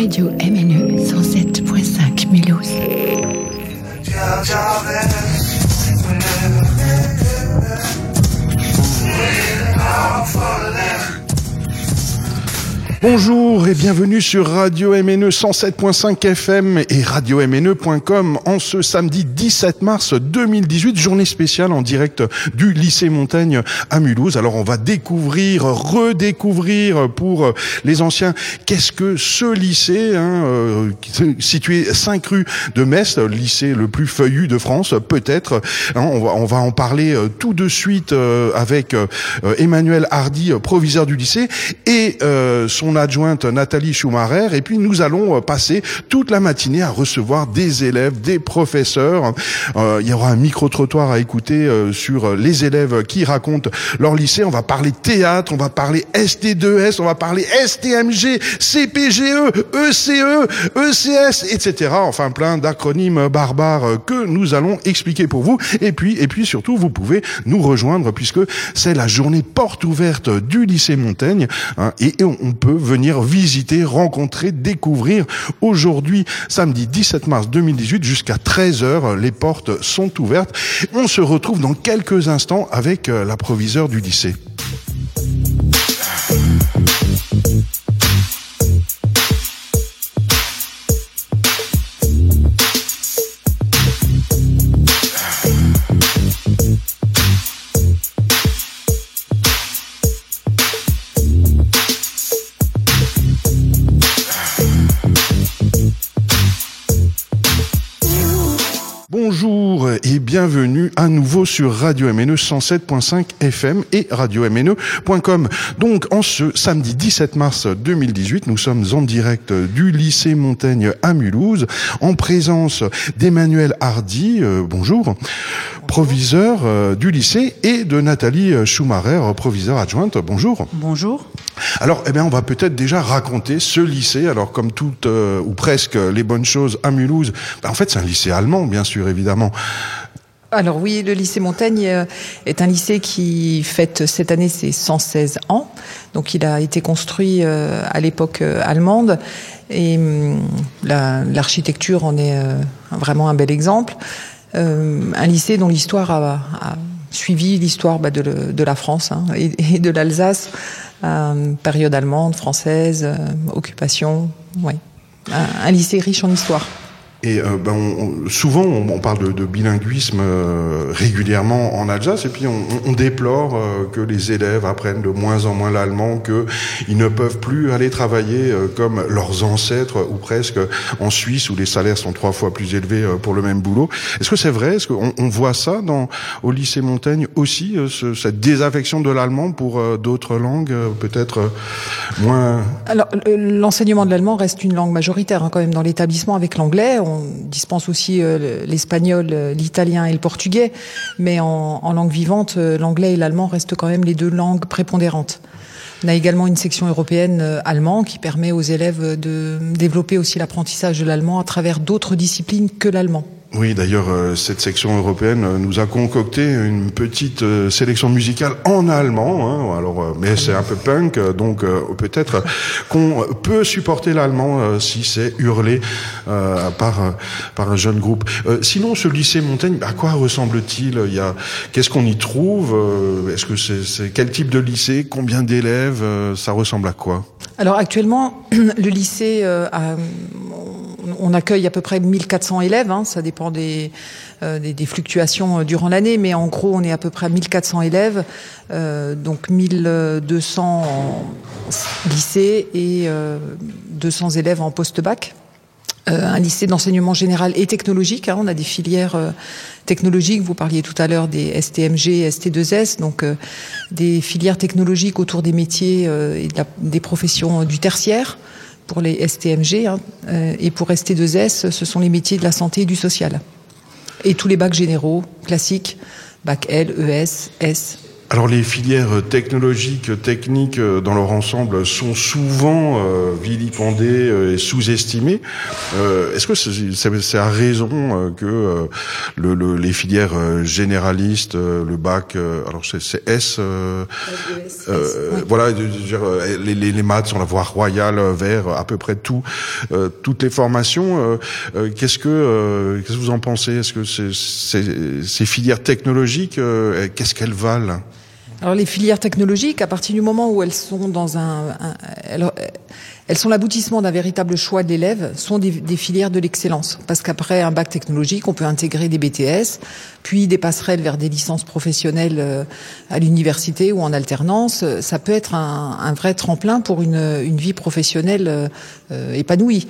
Radio MNE 107.5 Mulhouse. Bonjour et bienvenue sur Radio MNE 107.5 FM et radio-mne.com en ce samedi 17 mars 2018, journée spéciale en direct du lycée Montaigne à Mulhouse. Alors on va découvrir, redécouvrir pour les anciens qu'est-ce que ce lycée, hein, euh, situé 5 rue de Metz, lycée le plus feuillu de France peut-être. Hein, on, va, on va en parler euh, tout de suite euh, avec Emmanuel Hardy, proviseur du lycée, et son adjointe Nathalie Schumacher. Et puis nous allons euh, passer toute la matinée à recevoir des élèves, des professeurs. Euh, il y aura un micro-trottoir à écouter euh, sur les élèves qui racontent leur lycée. On va parler théâtre, on va parler ST2S, on va parler STMG, CPGE, ECE, ECS, etc. Enfin plein d'acronymes barbares que nous allons expliquer pour vous. Et puis, et puis surtout, vous pouvez nous rejoindre puisque c'est la journée porte ouverte du lycée Montaigne hein, et on peut venir visiter, rencontrer, découvrir. Aujourd'hui, samedi 17 mars 2018, jusqu'à 13h, les portes sont ouvertes. On se retrouve dans quelques instants avec euh, la proviseure du lycée. Et bienvenue à nouveau sur Radio MNE 107.5 FM et radio-mne.com. Donc en ce samedi 17 mars 2018, nous sommes en direct du lycée Montaigne à Mulhouse en présence d'Emmanuel Hardy, euh, bonjour, proviseur euh, du lycée et de Nathalie Schumacher, proviseur adjointe. Bonjour. Bonjour. Alors, eh bien, on va peut-être déjà raconter ce lycée. Alors, comme toutes euh, ou presque les bonnes choses à Mulhouse, ben, en fait, c'est un lycée allemand, bien sûr, évidemment. Alors oui, le lycée Montaigne euh, est un lycée qui fête cette année ses 116 ans. Donc il a été construit euh, à l'époque allemande et hum, l'architecture en est vraiment un bel exemple. un lycée dont l'histoire a, suivi l'histoire bah, de, la France hein, et, de l'Alsace euh, période allemande, française, euh, occupation, ouais. un lycée riche en histoire. Et euh, ben, on, souvent, on, parle de, de bilinguisme euh, régulièrement en Alsace, et puis on, on déplore euh, que les élèves apprennent de moins en moins l'allemand, qu'ils ne peuvent plus aller travailler comme leurs ancêtres, ou presque en Suisse, où les salaires sont trois fois plus élevés pour le même boulot. Est-ce que c'est vrai? Est-ce qu'on on voit ça dans, au lycée Montaigne aussi, ce, cette désaffection de l'allemand pour d'autres langues, peut-être moins... Alors, l'enseignement de l'allemand reste une langue majoritaire hein, quand même dans l'établissement avec l'anglais dispense aussi euh, l'espagnol, euh, l'italien et le portugais, mais en, langue vivante, euh, l'anglais et l'allemand restent quand même les deux langues prépondérantes. On a également une section européenne allemand qui permet aux élèves de développer aussi l'apprentissage de l'allemand à travers d'autres disciplines que l'allemand. Oui, d'ailleurs, euh, cette section européenne euh, nous a concocté une petite euh, sélection musicale en allemand. Hein, alors, mais c'est un peu punk, donc peut-être qu'on peut supporter l'allemand si c'est hurlé par par un jeune groupe. sinon, ce lycée Montaigne, à quoi ressemble-t-il? Il y a qu'est-ce qu'on y trouve? Est-ce que c'est quel type de lycée? Combien d'élèves? Ça ressemble à quoi? Alors actuellement, le lycée a on accueille à peu près 1400 élèves, hein, ça dépend euh, des, des, fluctuations euh, durant l'année, mais en gros on est à peu près à 1400 élèves, euh, donc 1200 en lycée et 200 élèves en post-bac. Un lycée d'enseignement général et technologique. Hein, on a des filières technologiques. Vous parliez tout à l'heure des STMG, ST2S, donc des filières technologiques autour des métiers et des professions du tertiaire pour les STMG, hein, euh, et pour ST2S, ce sont les métiers de la santé et du social. Et tous les bacs généraux, classiques, bac L, ES, S, Alors les filières technologiques, techniques euh, dans leur ensemble sont souvent euh, vilipendées euh, et sous-estimées. Euh, Est-ce que c'est à raison que le, le, les filières généralistes, le bac, alors c'est S, euh, voilà, les, les, les, maths sont la voie royale vers à peu près tout, toutes les formations. Qu'est-ce que qu'est-ce que vous en pensez? Est-ce que ces filières technologiques, qu'est-ce qu'elles valent? Alors les filières technologiques, à partir du moment où elles sont dans un, elles, sont l'aboutissement d'un véritable choix de l'élève, sont des, filières de l'excellence. Parce qu'après un bac technologique, on peut intégrer des BTS, puis des passerelles vers des licences professionnelles euh, à l'université ou en alternance. Ça peut être un, vrai tremplin pour une, vie professionnelle euh, épanouie.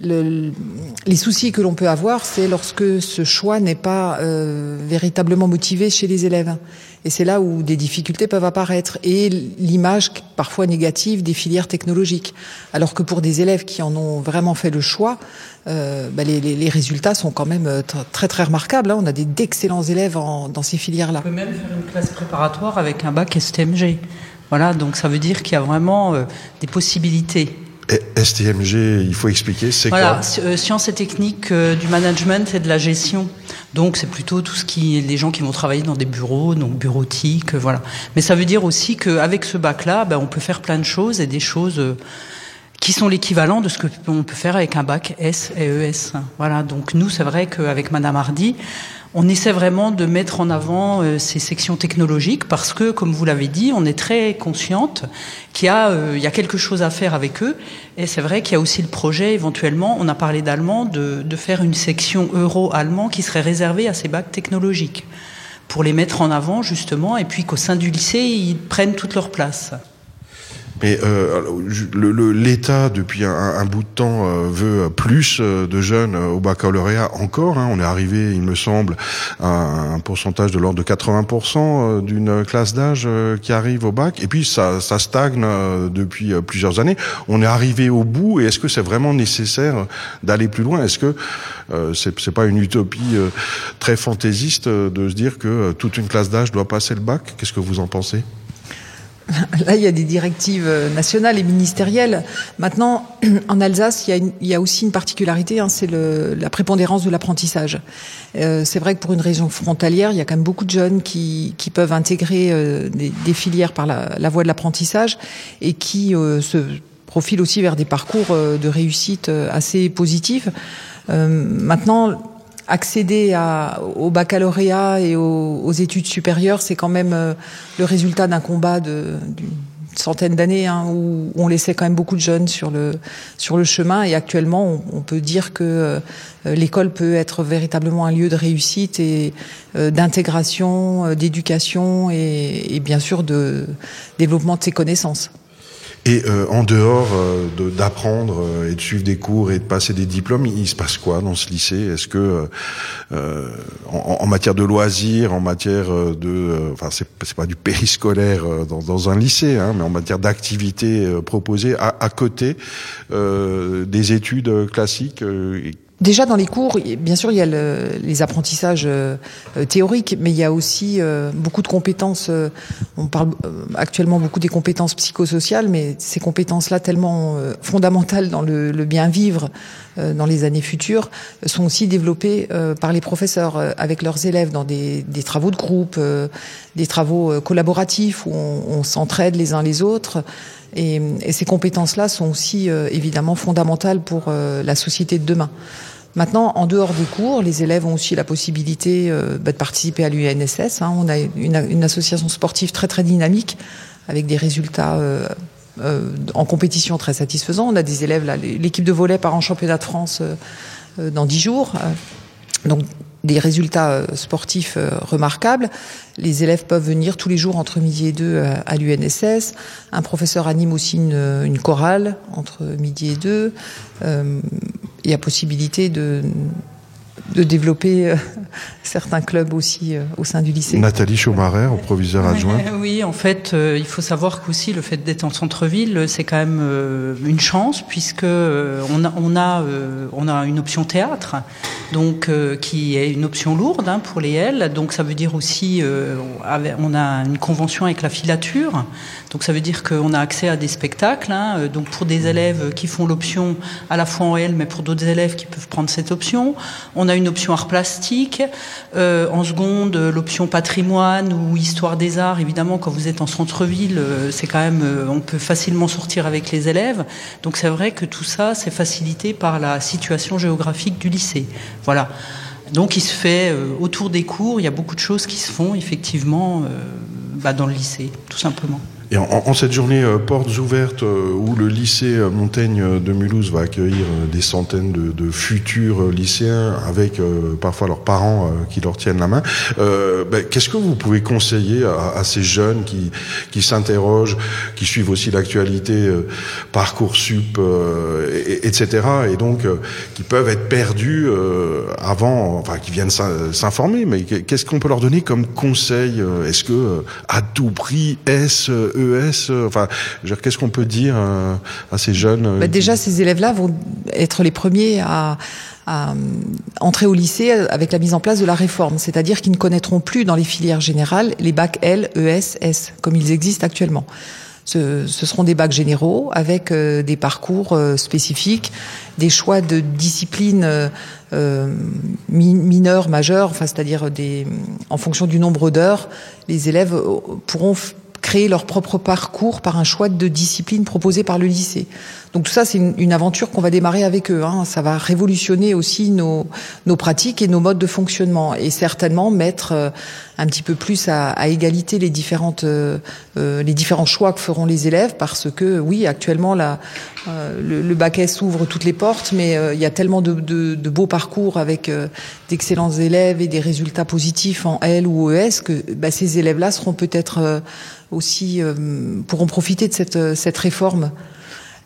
Le, les soucis que l'on peut avoir, c'est lorsque ce choix n'est pas euh, véritablement motivé chez les élèves. Et c'est là où des difficultés peuvent apparaître. Et l'image parfois négative des filières technologiques. Alors que pour des élèves qui en ont vraiment fait le choix, euh, bah les, les, les, résultats sont quand même très très remarquables. Hein. On a d'excellents élèves en, dans ces filières-là. On peut même faire une classe préparatoire avec un bac STMG. Voilà, donc ça veut dire qu'il y a vraiment euh, des possibilités. STMG, il faut expliquer, c'est voilà, quoi euh, Sciences et techniques euh, du management et de la gestion. Donc c'est plutôt tout ce qui les gens qui vont travailler dans des bureaux, donc bureautique, euh, voilà. Mais ça veut dire aussi qu'avec ce bac-là, ben, on peut faire plein de choses et des choses euh, qui sont l'équivalent de ce que on peut faire avec un bac S et ES. Voilà. Donc nous, c'est vrai qu'avec Madame Hardy, on essaie vraiment de mettre en avant euh, ces sections technologiques parce que, comme vous l'avez dit, on est très consciente qu'il y, euh, y, a quelque chose à faire avec eux. Et c'est vrai qu'il y a aussi le projet, éventuellement, on a parlé d'allemand, de, de faire une section euro-allemand qui serait réservée à ces bacs technologiques pour les mettre en avant, justement, et puis qu'au sein du lycée, ils prennent toute leur place. Mais euh, l'État, depuis un, un, bout de temps, euh, veut plus euh, de jeunes au baccalauréat encore. Hein. On est arrivé, il me semble, à un pourcentage de l'ordre de 80% euh, d'une classe d'âge euh, qui arrive au bac. Et puis ça, ça stagne depuis plusieurs années. On est arrivé au bout. Et est-ce que c'est vraiment nécessaire d'aller plus loin? Est-ce que euh, c'est pas une utopie très fantaisiste de se dire que toute une classe d'âge doit passer le bac? Qu'est-ce que vous en pensez? Là, il y a des directives nationales et ministérielles. Maintenant, en Alsace, il y a, aussi une particularité, hein, c'est la prépondérance de l'apprentissage. Euh, c'est vrai que pour une région frontalière, il y a quand même beaucoup de jeunes qui, peuvent intégrer euh, des, filières par la, voie de l'apprentissage et qui euh, se profilent aussi vers des parcours euh, de réussite euh, assez positifs. maintenant, accéder au baccalauréat et aux, études supérieures, c'est quand même euh, le résultat d'un combat de, d'une centaine d'années hein, où on laissait quand même beaucoup de jeunes sur le sur le chemin et actuellement on, peut dire que euh, l'école peut être véritablement un lieu de réussite et euh, d'intégration, d'éducation et, et bien sûr de développement de ses connaissances. Et euh, en dehors euh, d'apprendre euh, et de suivre des cours et de passer des diplômes, il, se passe quoi dans ce lycée? Est-ce que euh, en, en, matière de loisirs, en matière de, enfin c'est pas du périscolaire dans, dans un lycée, hein, mais en matière d'activités proposées à, à côté des études classiques Déjà dans les cours, bien sûr, il y a le, les apprentissages euh, théoriques, mais il y a aussi euh, beaucoup de compétences. Euh, on parle actuellement beaucoup des compétences psychosociales, mais ces compétences-là, tellement fondamentales dans le, bien vivre dans les années futures, sont aussi développées par les professeurs avec leurs élèves dans des, travaux de groupe, des travaux collaboratifs où on, on s'entraide les uns les autres. Et, et ces compétences-là sont aussi évidemment fondamentales pour la société de demain. Maintenant, en dehors des cours, les élèves ont aussi la possibilité euh, bah, de participer à l'UNSS. Hein. On a une, une, association sportive très très dynamique avec des résultats euh, euh, en compétition très satisfaisants. On a des élèves l'équipe de volet part en championnat de France euh, dans dix jours. donc des résultats sportifs remarquables. Les élèves peuvent venir tous les jours entre midi et deux à l'UNSS. Un professeur anime aussi une, une, chorale entre midi et deux. Euh, il y a possibilité de, de développer certains clubs aussi au sein du lycée. Nathalie Chaumarer, proviseur adjoint. Oui, en fait, il faut savoir qu'aussi le fait d'être en centre-ville, c'est quand même une chance puisque on a, on a, on a une option théâtre, donc qui est une option lourde hein, pour les L. Donc ça veut dire aussi, on a une convention avec la filature, donc ça veut dire qu'on a accès à des spectacles. Hein, donc pour des élèves qui font l'option à la fois en L, mais pour d'autres élèves qui peuvent prendre cette option. On a une option art plastique. Euh, en seconde, l'option patrimoine ou histoire des arts. Évidemment, quand vous êtes en centre-ville, euh, c'est quand même, euh, on peut facilement sortir avec les élèves. Donc c'est vrai que tout ça, c'est facilité par la situation géographique du lycée. Voilà. Donc il se fait autour des cours, il y a beaucoup de choses qui se font effectivement bah, dans le lycée, tout simplement. Et en, cette journée euh, portes ouvertes euh, où le lycée euh, Montaigne de Mulhouse va accueillir des centaines de, futurs lycéens avec parfois leurs parents qui leur tiennent la main, ben, qu'est-ce que vous pouvez conseiller à, ces jeunes qui, qui s'interrogent, qui suivent aussi l'actualité parcoursup, et, etc. Et donc qui peuvent être perdus avant, enfin qui viennent s'informer. Mais qu'est-ce qu'on peut leur donner comme conseil Est-ce que à tout prix, est-ce ES euh, Enfin, qu'est-ce qu'on peut dire euh, à ces jeunes euh, bah, Déjà, ces élèves-là vont être les premiers à, entrer au lycée avec la mise en place de la réforme, c'est-à-dire qu'ils ne connaîtront plus dans les filières générales les bacs L, ES, S, comme ils existent actuellement. Ce, seront des bacs généraux avec des parcours spécifiques, des choix de disciplines mineurs, majeurs, enfin c'est-à-dire en fonction du nombre d'heures, les élèves pourront créer leur propre parcours par un choix de discipline proposé par le lycée. Donc tout ça, c'est une, aventure qu'on va démarrer avec eux. Hein. Ça va révolutionner aussi nos, nos pratiques et nos modes de fonctionnement, et certainement mettre euh, un petit peu plus à, à égalité les différentes euh, euh, les différents choix que feront les élèves, parce que oui, actuellement la, le, le, bac S ouvre toutes les portes, mais il y a tellement de, de, de beaux parcours avec d'excellents élèves et des résultats positifs en L ou ES que bah, ces élèves-là seront peut-être aussi pourront profiter de cette, cette réforme.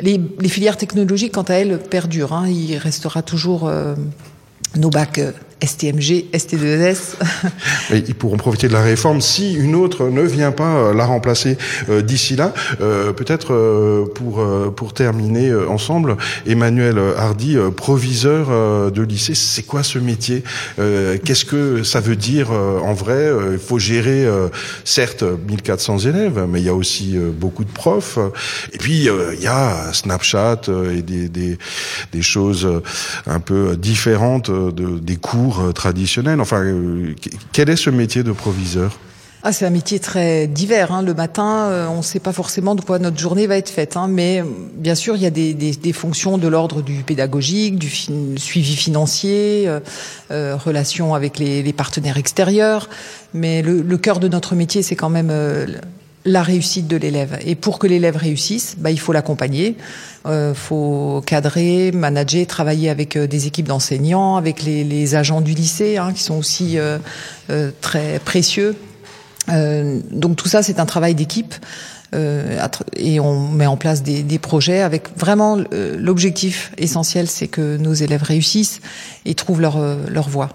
Les, les, filières technologiques, quant à elles, perdurent. Hein. Il restera toujours euh, nos bacs euh, STMG, ST2S. ils pourront profiter de la réforme si une autre ne vient pas euh, la remplacer euh, d'ici là. Euh, peut-être pour pour terminer ensemble, Emmanuel Hardy, proviseur de lycée, c'est quoi ce métier? Qu'est-ce que ça veut dire en vrai? Il faut gérer certes 1400 élèves, mais il y a aussi beaucoup de profs. Et puis il y a Snapchat et des, des, choses un peu différentes de, des cours euh, traditionnel Enfin, euh, quel est ce métier de proviseur? Ah, c'est un métier très divers. Hein. Le matin, euh, on ne sait pas forcément de quoi notre journée va être faite. Hein. Mais bien sûr, il y a des, fonctions de l'ordre du pédagogique, du suivi financier, relations avec les, partenaires extérieurs. Mais le, cœur de notre métier, c'est quand même la réussite de l'élève. Et pour que l'élève réussisse, bah, il faut l'accompagner, il euh, faut cadrer, manager, travailler avec euh, des équipes d'enseignants, avec les, les, agents du lycée, hein, qui sont aussi euh, euh très précieux. donc tout ça, c'est un travail d'équipe. et on met en place des, des projets avec vraiment l'objectif essentiel, c'est que nos élèves réussissent et trouvent leur, leur voie.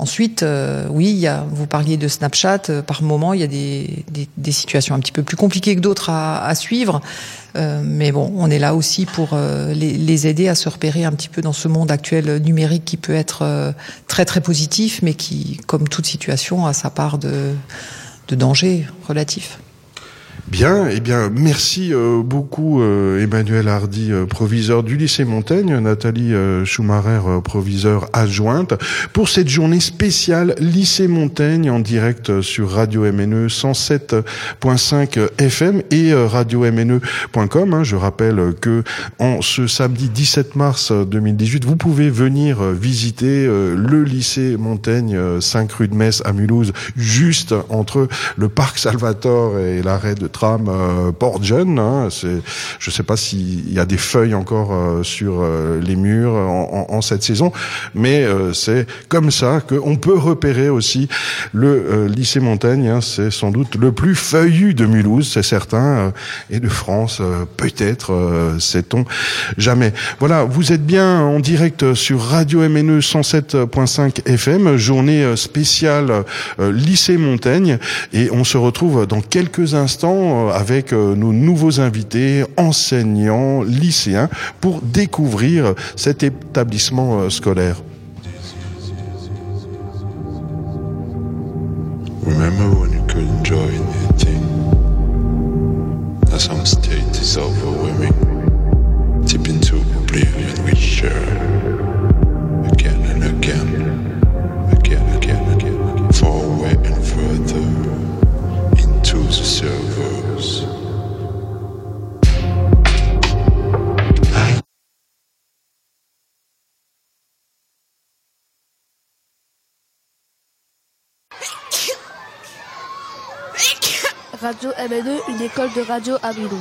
Ensuite, euh, oui, y a, vous parliez de Snapchat. Euh, par moment, il y a des, des, des, situations un petit peu plus compliquées que d'autres à, à, suivre. Euh, mais bon, on est là aussi pour euh, les, les, aider à se repérer un petit peu dans ce monde actuel numérique qui peut être très très positif, mais qui, comme toute situation, a sa part de, de danger relatif. Bien, eh bien, merci euh, beaucoup euh, Emmanuel Hardy, euh, proviseur du lycée Montaigne, Nathalie Schumacher, proviseur adjointe, pour cette journée spéciale lycée Montaigne en direct sur Radio MNE 107.5 FM et radio-mne.com. Hein. Je rappelle que en ce samedi 17 mars 2018, vous pouvez venir visiter le lycée Montaigne 5 rue de Metz à Mulhouse, juste entre le parc Salvatore et l'arrêt de tram euh, Port Jeune. Hein, je sais pas s'il y a des feuilles encore euh, sur euh, les murs en, cette saison, mais c'est comme ça qu'on peut repérer aussi le lycée Montaigne. Hein, c'est sans doute le plus feuillu de Mulhouse, c'est certain, et de France, peut-être, sait-on jamais. Voilà, vous êtes bien en direct sur Radio MNE 107.5 FM, journée spéciale lycée Montaigne, et on se retrouve dans quelques instants avec nos nouveaux invités, enseignants, lycéens, pour découvrir cet établissement euh, scolaire. Remember when you could enjoy anything? Now some state is overwhelming. Radio MNE, une école de radio à Mulhouse.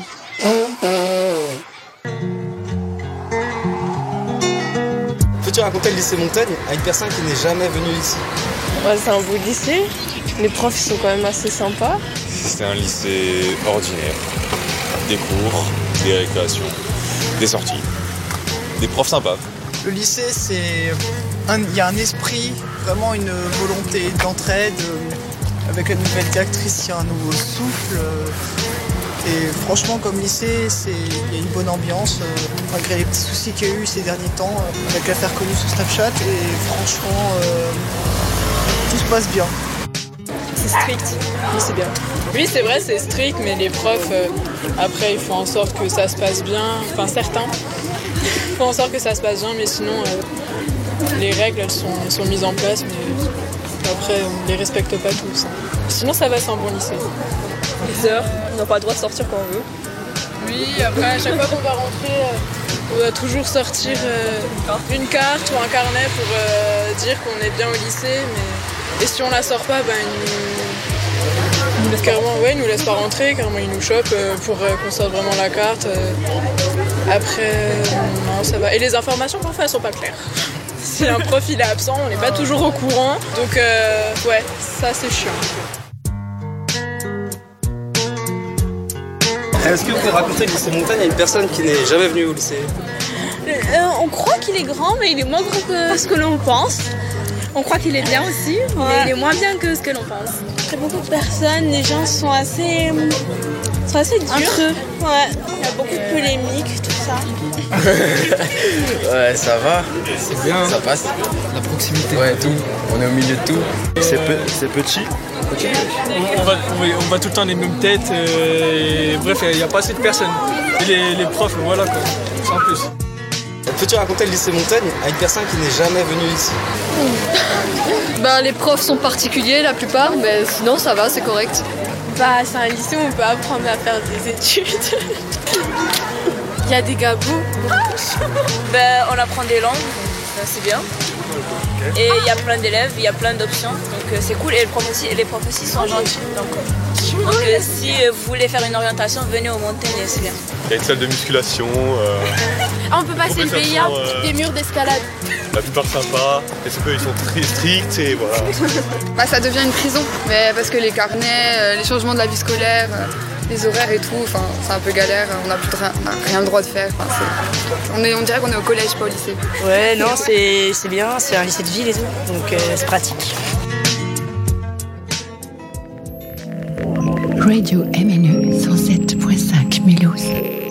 Peux-tu raconter le lycée Montaigne à une personne qui n'est jamais venue ici ouais, C'est un beau lycée. Les profs sont quand même assez sympas. C'est un lycée ordinaire. Des cours, des récréations, des sorties, des profs sympas. Le lycée, c'est il y a un esprit, vraiment une volonté d'entraide avec la nouvelle directrice, il y a un nouveau souffle. Et franchement, comme lycée, il y a une bonne ambiance, euh, malgré les petits soucis qu'il y a eu ces derniers temps, euh, avec l'affaire connue sur Snapchat. Et franchement, euh, tout se passe bien. C'est strict, oui, c'est bien. Oui, c'est vrai, c'est strict, mais les profs, après, ils font en sorte que ça se passe bien. Enfin, certains font en sorte que ça se passe bien, mais sinon, les règles, elles sont, mises en place. Après, on les respecte pas tous. Sinon, ça va, c'est un bon lycée. Les heures, on n'a pas le droit de sortir quand on veut. Oui, après, à chaque fois qu'on va rentrer, on doit toujours sortir une carte ou un carnet pour euh, dire qu'on est bien au lycée. Mais... Et si on la sort pas, ben, ils nous... Carrément, ouais, ils nous laissent pas rentrer, carrément ils nous chopent euh, pour euh, qu'on sorte vraiment la carte. Après, non, ça va. Et les informations parfois elles sont pas claires si un prof il est absent, on n'est pas toujours au courant. Donc euh, ouais, ça c'est chiant. Est-ce que vous pouvez raconter le lycée Montagne à une personne qui n'est jamais venue au lycée? Euh, On croit qu'il est grand, mais il est moins grand que ce que l'on pense. On croit qu'il est bien aussi, mais il est moins bien que ce que l'on pense. Il y a beaucoup de personnes, les gens sont assez, sont assez durs. Ouais. Il y a beaucoup de polémiques, ça. ouais, ça va. C'est bien. Ça passe. La proximité. Ouais, tout. On est au milieu de tout. C'est petit. On, va, on, va, tout le temps les mêmes têtes. Euh, bref, il n'y a pas assez de personnes. Et les, les profs, voilà quoi. Sans plus. Peux-tu raconter le lycée Montaigne à une personne qui n'est jamais venue ici? Ben, Les profs sont particuliers la plupart, mais sinon ça va, c'est correct. Bah, c'est un lycée où on peut apprendre à faire des études. Il y a des gabous. ben, on apprend des langues, c'est bien. Et il y a plein d'élèves, il y a plein d'options, donc euh, c'est cool. Et les profs aussi, les profs aussi sont gentils. Donc, donc euh, si vous voulez faire une orientation, venez au Montaigne, c'est bien. Il y a une salle de musculation. Euh, ah, on peut passer le payant, des murs d'escalade. La plupart sympas, les peu ils sont très stricts et voilà. bah, ça devient une prison, mais parce que les carnets, les changements de la vie scolaire les horaires et tout, c'est un peu galère, on n'a plus rien, rien le droit de faire. On, est, on dirait qu'on est au collège, pas au lycée. Ouais, non, c'est bien, c'est un lycée de ville et tout, donc euh, c'est pratique. Radio MNE 107.5 Mulhouse.